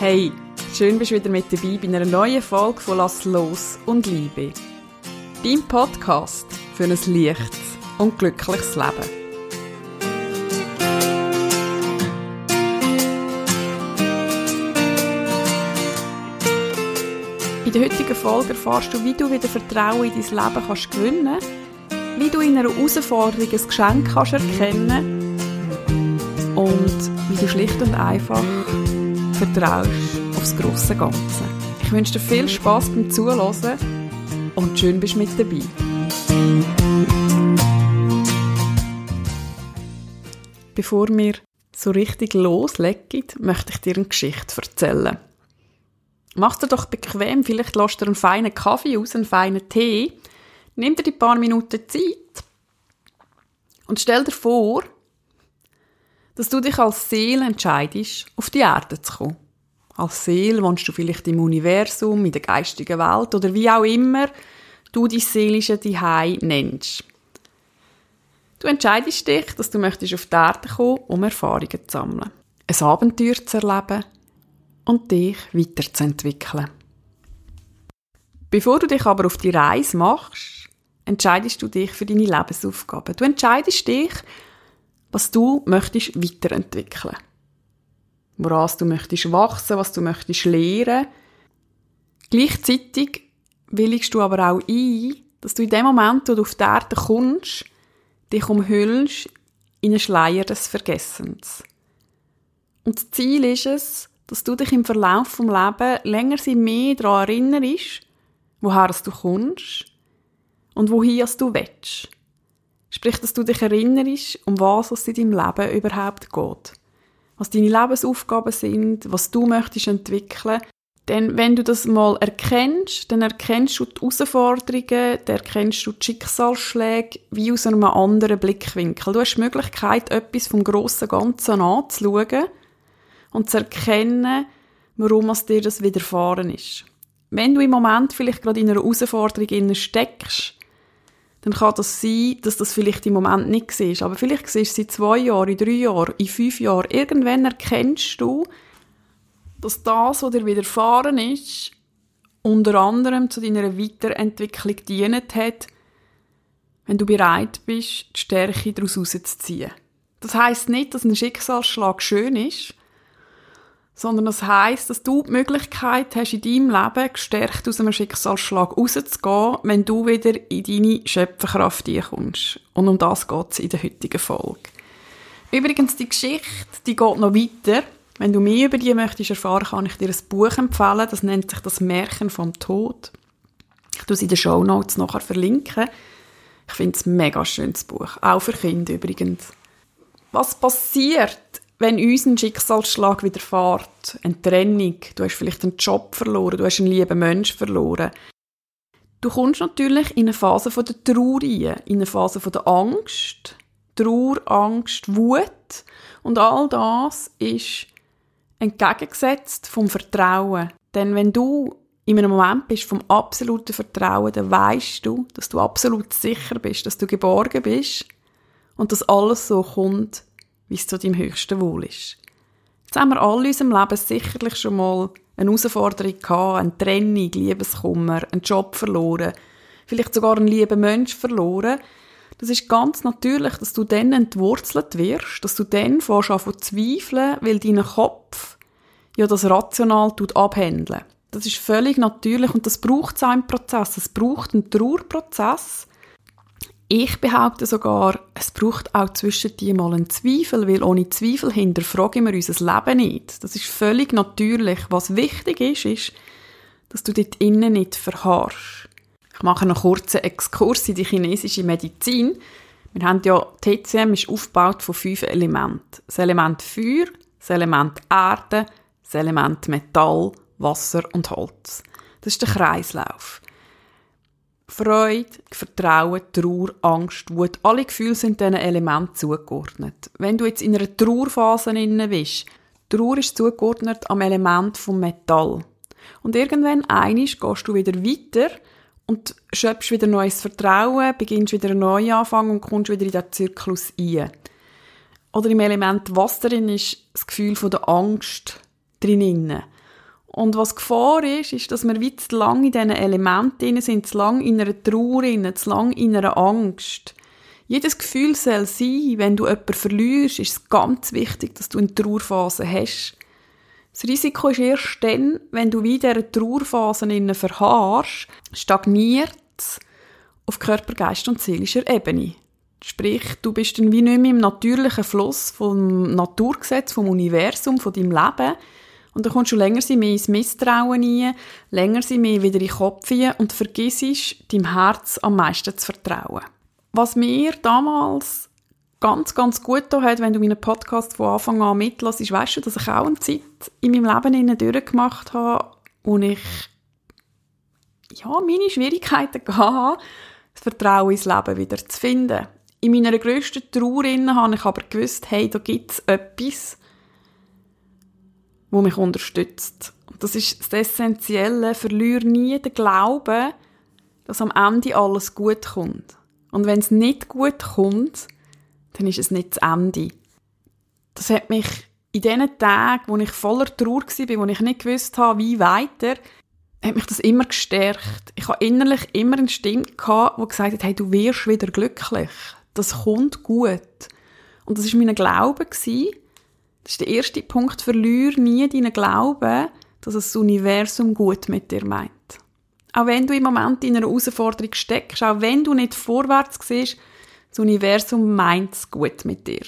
Hey, schön bist du wieder mit dabei bei einer neuen Folge von Lass los und Liebe. Dein Podcast für ein leichtes und glückliches Leben. In der heutigen Folge erfährst du, wie du wieder Vertrauen in dein Leben kannst gewinnen wie du in einer Herausforderung ein Geschenk kannst erkennen und wie du schlicht und einfach vertraust aufs grosse Ganze. Ich wünsche dir viel Spaß beim Zuhören und schön bist du mit dabei. Bevor wir so richtig loslegen, möchte ich dir eine Geschichte erzählen. Mach's dir doch bequem, vielleicht lässt du einen feinen Kaffee aus, einen feinen Tee. Nimm dir die paar Minuten Zeit und stell dir vor, dass du dich als Seele entscheidest, auf die Erde zu kommen. Als Seele wohnst du vielleicht im Universum, in der geistigen Welt oder wie auch immer du dein seelische Zuhause nennst. Du entscheidest dich, dass du möchtest auf die Erde kommen, um Erfahrungen zu sammeln, ein Abenteuer zu erleben und dich weiterzuentwickeln. Bevor du dich aber auf die Reise machst, entscheidest du dich für deine Lebensaufgaben. Du entscheidest dich, was du möchtest weiterentwickeln. Woran du möchtest wachsen, was du möchtest lernen. Gleichzeitig willigst du aber auch ein, dass du in dem Moment, wo du auf die Erde kommst, dich umhüllst in einen Schleier des Vergessens. Und das Ziel ist es, dass du dich im Verlauf vom Leben länger mehr daran erinnerst, woher du kommst und wohin du willst. Sprich, dass du dich erinnerst, um was es in deinem Leben überhaupt geht. Was deine Lebensaufgaben sind, was du möchtest entwickeln. Denn wenn du das mal erkennst, dann erkennst du die Herausforderungen, dann erkennst du die Schicksalsschläge wie aus einem anderen Blickwinkel. Du hast die Möglichkeit, etwas vom grossen Ganzen anzuschauen und zu erkennen, warum es dir das widerfahren ist. Wenn du im Moment vielleicht gerade in einer Herausforderung steckst, dann kann das sein, dass das vielleicht im Moment nicht siehst. Aber vielleicht siehst du es in zwei Jahren, in drei Jahren, in fünf Jahren. Irgendwann erkennst du, dass das, was dir widerfahren ist, unter anderem zu deiner Weiterentwicklung dient hat, wenn du bereit bist, die Stärke daraus herauszuziehen. Das heißt nicht, dass ein Schicksalsschlag schön ist, sondern das heißt, dass du die Möglichkeit hast, in deinem Leben gestärkt aus einem Schicksalsschlag rauszugehen, wenn du wieder in deine Schöpferkraft kommst. Und um das geht es in der heutigen Folge. Übrigens, die Geschichte, die geht noch weiter. Wenn du mehr über die möchtest erfahren, kann ich dir ein Buch empfehlen. Das nennt sich das Märchen vom Tod. Ich tue es in den Show Notes nachher verlinken. Ich finde es ein mega schönes Buch. Auch für Kinder übrigens. Was passiert, wenn uns ein Schicksalsschlag widerfährt, eine Trennung, du hast vielleicht einen Job verloren, du hast einen lieben Menschen verloren, du kommst natürlich in eine Phase der Trauer in eine Phase der Angst, Trauer, Angst, Wut. Und all das ist entgegengesetzt vom Vertrauen. Denn wenn du in einem Moment bist vom absoluten Vertrauen, dann weißt du, dass du absolut sicher bist, dass du geborgen bist und dass alles so kommt, wie es zu deinem höchsten Wohl ist. Jetzt haben wir alle in unserem Leben sicherlich schon mal eine Herausforderung gehabt, eine Trennung, Liebeskummer, einen Job verloren, vielleicht sogar einen lieben Mensch verloren. Das ist ganz natürlich, dass du dann entwurzelt wirst, dass du dann fährst an zu zweifeln, weil dein Kopf ja das rational tut abhändeln. Das ist völlig natürlich und das braucht es auch Prozess. Es braucht einen Trauerprozess, ich behaupte sogar, es braucht auch zwischen dir mal einen Zweifel, weil ohne Zweifel hinterfragen wir unser Leben nicht. Das ist völlig natürlich. Was wichtig ist, ist, dass du dort innen nicht verharrst. Ich mache einen kurzen Exkurs in die chinesische Medizin. Wir haben ja, TCM ist aufgebaut von fünf Elementen. Das Element Feuer, das Element Erde, das Element Metall, Wasser und Holz. Das ist der Kreislauf. Freude, Vertrauen, Trauer, Angst, Wut, alle Gefühle sind diesen Elementen zugeordnet. Wenn du jetzt in einer Trauerphase bist, Trauer ist zugeordnet am Element vom Metall. Und irgendwann einisch gehst du wieder weiter und schöpfst wieder neues Vertrauen, beginnst wieder einen Neuanfang und kommst wieder in diesen Zyklus ein. Oder im Element Wasser drin ist das Gefühl von der Angst drin. Und was Gefahr ist, ist, dass wir wie zu lang in diesen Elementen sind, zu lang in einer Trauer, zu lang in einer Angst. Jedes Gefühl soll sein, wenn du jemanden verlierst, ist es ganz wichtig, dass du eine Trauerphase hast. Das Risiko ist erst dann, wenn du wieder in dieser Trauerphase verharrst, stagniert auf Körper, Geist und seelischer Ebene. Sprich, du bist dann wie nicht mehr im natürlichen Fluss vom Naturgesetz, vom Universum, von deinem Leben. Und dann kommst du länger mehr ins Misstrauen rein, länger mehr wieder in den Kopf rein und vergisst, deinem Herz am meisten zu vertrauen. Was mir damals ganz, ganz gut da hat, wenn du meinen Podcast von Anfang an mitlässt, ist, weißt du, dass ich auch eine Zeit in meinem Leben durchgemacht habe, wo ich ja, meine Schwierigkeiten hatte, das Vertrauen ins Leben wieder zu finden. In meiner grössten Trauer habe ich aber gewusst, hey, da gibt es etwas, wo mich unterstützt. Und das ist das Essentielle. Verliere nie den Glauben, dass am Ende alles gut kommt. Und wenn es nicht gut kommt, dann ist es nicht das Ende. Das hat mich in diesen Tagen, wo ich voller Trauer war, wo ich nicht gewusst habe, wie weiter, hat mich das immer gestärkt. Ich habe innerlich immer eine Stimme gehabt, die gesagt hat, hey, du wirst wieder glücklich das kommt gut. Und das ist mein Glaube gewesen. Das ist der erste Punkt. Verliere nie deinen Glauben, dass das Universum gut mit dir meint. Auch wenn du im Moment in einer Herausforderung steckst, auch wenn du nicht vorwärts siehst, das Universum meint es gut mit dir.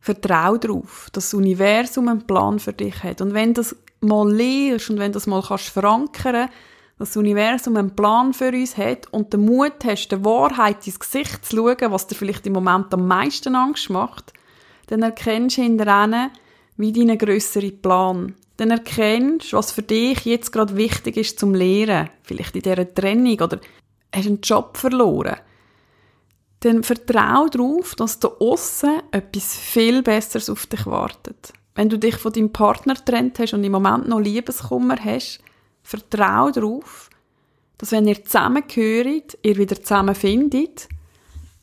Vertrau darauf, dass das Universum einen Plan für dich hat. Und wenn das mal lehrst und wenn das mal kannst verankern dass das Universum einen Plan für uns hat und den Mut hast, der Wahrheit ins Gesicht zu schauen, was dir vielleicht im Moment am meisten Angst macht, dann erkennst du hinter wie deinen grösseren Plan. Dann erkennst, was für dich jetzt gerade wichtig ist zum Lehren. Vielleicht in dieser Trennung oder hast einen Job verloren. Dann vertrau darauf, dass da aussen etwas viel Besseres auf dich wartet. Wenn du dich von deinem Partner trennt hast und im Moment noch Liebeskummer hast, Vertrau darauf, dass wenn ihr zusammengehört, ihr wieder zusammenfindet.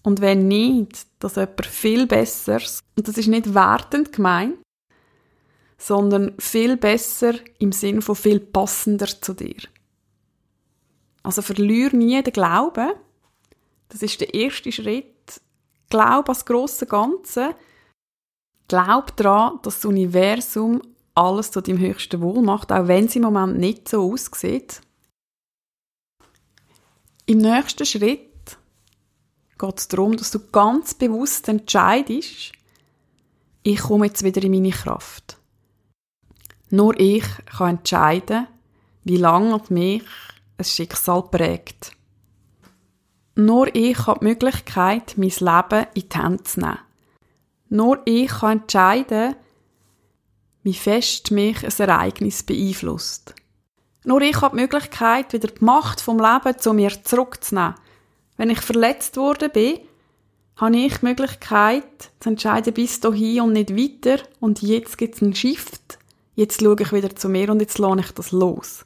Und wenn nicht, dass jemand viel Besseres, und das ist nicht wertend gemeint, sondern viel besser im Sinn von viel passender zu dir. Also verlier nie den Glauben. Das ist der erste Schritt. Glaub an das grosse Ganze. Glaub daran, dass das Universum alles zu deinem höchsten Wohl macht, auch wenn es im Moment nicht so aussieht. Im nächsten Schritt geht es darum, dass du ganz bewusst entscheidest, ich komme jetzt wieder in meine Kraft. Nur ich kann entscheiden, wie lange mich ein Schicksal prägt. Nur ich habe die Möglichkeit, mein Leben in die Hände zu nehmen. Nur ich kann entscheiden, wie fest mich ein Ereignis beeinflusst. Nur ich habe die Möglichkeit, wieder die Macht vom Leben zu mir zurückzunehmen. Wenn ich verletzt worden bin, habe ich die Möglichkeit, zu entscheiden, bis dahin und nicht weiter. Und jetzt gibt es einen Shift. Jetzt schaue ich wieder zu mir und jetzt lohne ich das los.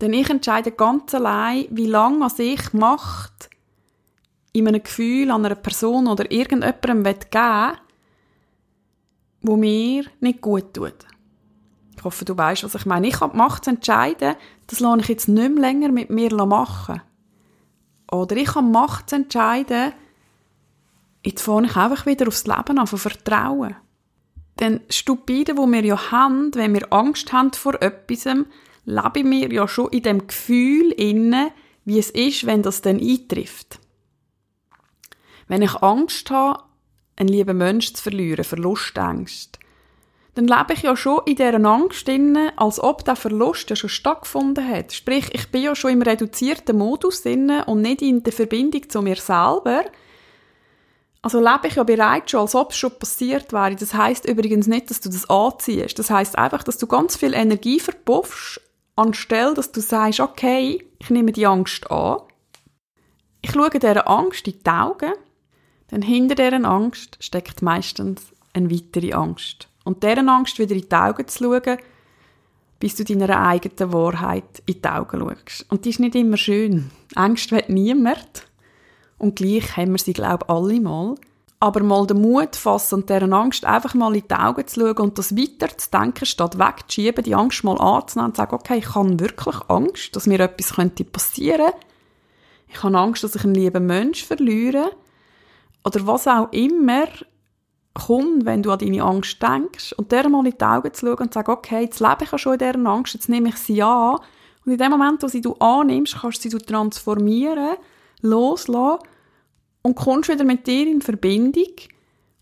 Denn ich entscheide ganz allein, wie lange ich Macht in einem Gefühl an einer Person oder irgendjemandem geben will, wo mir nicht gut tut. Ich hoffe, du weißt, was ich meine. Ich habe die Macht zu entscheiden, das lasse ich jetzt nicht mehr länger mit mir machen. Oder ich habe Macht zu entscheiden, jetzt fange ich einfach wieder aufs Leben an, von Vertrauen. Denn stupide, wo wir ja haben, wenn wir Angst haben vor etwas, leben wir ja schon in dem Gefühl inne, wie es ist, wenn das dann eintrifft. Wenn ich Angst habe, einen lieben Menschen zu verlieren, Verlustängste, dann lebe ich ja schon in dieser Angst drin, als ob der Verlust ja schon stattgefunden hat. Sprich, ich bin ja schon im reduzierten Modus drin und nicht in der Verbindung zu mir selber. Also lebe ich ja bereits schon, als ob es schon passiert wäre. Das heißt übrigens nicht, dass du das anziehst. Das heißt einfach, dass du ganz viel Energie verpuffst, anstelle, dass du sagst, okay, ich nehme die Angst an. Ich schaue dieser Angst in die Augen denn hinter deren Angst steckt meistens eine weitere Angst. Und deren Angst wieder in die Augen zu schauen, bis du deiner eigenen Wahrheit in die Augen schaust. Und die ist nicht immer schön. Angst will niemand. Und gleich haben wir sie, glaube ich, alle mal. aber mal den Mut fassen und deren Angst einfach mal in die Augen zu schauen und das weiter zu denken, statt wegzuschieben, die Angst mal anzunehmen und zu sagen, okay, ich habe wirklich Angst, dass mir etwas könnte passieren. Ich habe Angst, dass ich einen lieben Mensch verliere. Oder was auch immer kommt, wenn du an deine Angst denkst und der mal in die Augen zu schauen und zu sagen, okay, jetzt lebe ich ja schon in dieser Angst, jetzt nehme ich sie an. Und in dem Moment, wo sie du annimmst, kannst du sie transformieren, loslassen und kommst wieder mit dir in Verbindung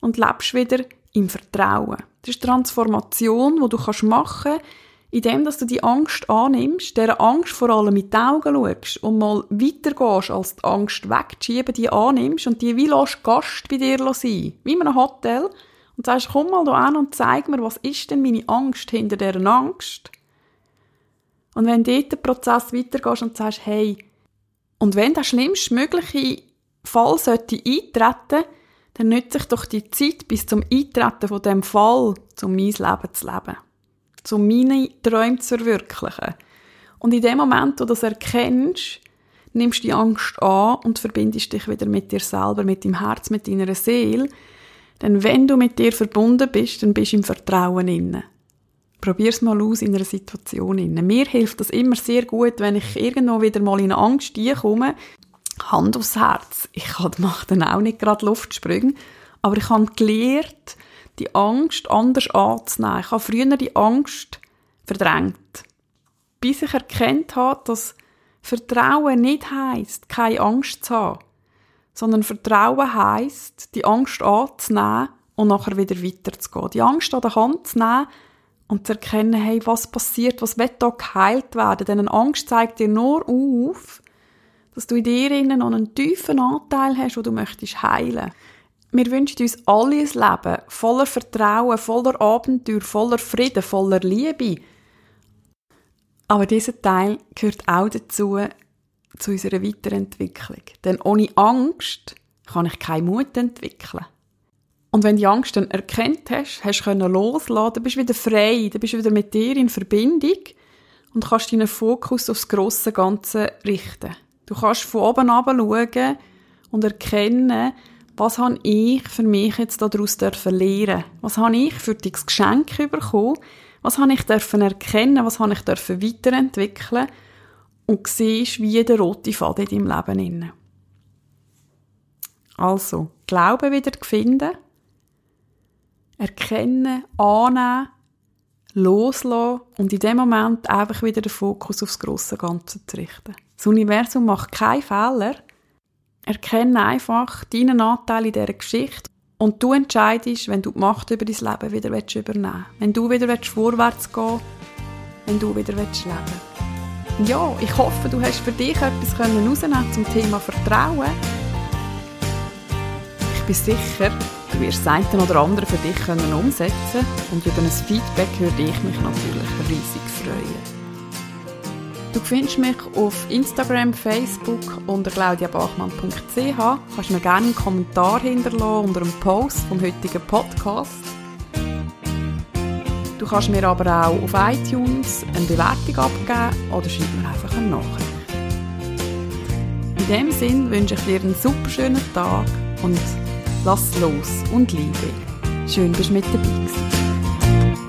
und lebst wieder im Vertrauen. Das ist Transformation, die du machen kannst, indem dass du die Angst annimmst, der Angst vor allem mit den Augen schaust und mal weitergehst, als die Angst wegzuschieben, die annimmst und die wie lässt Gast bei dir sein, wie in einem Hotel, und sagst, komm mal da an und zeig mir, was ist denn meine Angst hinter dieser Angst? Und wenn dort der Prozess weitergehst und sagst, hey, und wenn der schlimmstmögliche Fall sollte eintreten, dann nütze ich doch die Zeit bis zum Eintreten von dem Fall, um mein Leben zu leben. Um meine Träume zu verwirklichen. Und in dem Moment, wo du das erkennst, nimmst du die Angst an und verbindest dich wieder mit dir selber, mit deinem Herz, mit deiner Seele. Denn wenn du mit dir verbunden bist, dann bist du im Vertrauen inne. Probier's mal aus in einer Situation inne. Mir hilft das immer sehr gut, wenn ich irgendwo wieder mal in Angst komme, Hand aufs Herz. Ich mache dann auch nicht gerade Luftsprünge, aber ich habe gelernt, die Angst anders anzunehmen. Ich habe früher die Angst verdrängt. Bis ich erkennt habe, dass Vertrauen nicht heisst, keine Angst zu haben, sondern Vertrauen heisst, die Angst anzunehmen und nachher wieder weiterzugehen. Die Angst an der Hand zu nehmen und zu erkennen, hey, was passiert, was wird da geheilt werden. Denn eine Angst zeigt dir nur auf, dass du in dir noch einen tiefen Anteil hast, wo du möchtest heilen. Wir wünschen uns alle ein Leben voller Vertrauen, voller Abenteuer, voller Frieden, voller Liebe. Aber dieser Teil gehört auch dazu, zu unserer Weiterentwicklung. Denn ohne Angst kann ich keinen Mut entwickeln. Und wenn die Angst dann erkennt hast, hast du loslassen, dann bist du wieder frei, dann bist du wieder mit dir in Verbindung und kannst deinen Fokus aufs grosse Ganze richten. Du kannst von oben herab schauen und erkennen, was habe ich für mich jetzt daraus lernen Was habe ich für dieses Geschenk bekommen? Was habe ich erkennen? Was habe ich weiterentwickeln? Und siehst, wie der rote Faden in deinem Leben inne. Also, Glauben wieder finden, erkennen, annehmen, loslassen und in dem Moment einfach wieder den Fokus aufs große Ganze zu richten. Das Universum macht keine Fehler. Erkenne einfach deinen Anteil in dieser Geschichte und du entscheidest, wenn du die Macht über dein Leben wieder übernehmen willst. Wenn du wieder vorwärts gehen willst, wenn du wieder leben willst. Ja, ich hoffe, du hast für dich etwas herausnehmen zum Thema Vertrauen. Ich bin sicher, du wirst das eine oder andere für dich umsetzen und über ein Feedback würde ich mich natürlich riesig freuen. Du findest mich auf Instagram, Facebook unter claudiabachmann.ch. Kannst mir gerne einen Kommentar hinterlassen unter dem Post vom heutigen Podcast. Du kannst mir aber auch auf iTunes eine Bewertung abgeben oder schreib mir einfach eine Nachricht. In dem Sinn wünsche ich dir einen super schönen Tag und lass los und liebe. Schön, dass du mit dabei warst.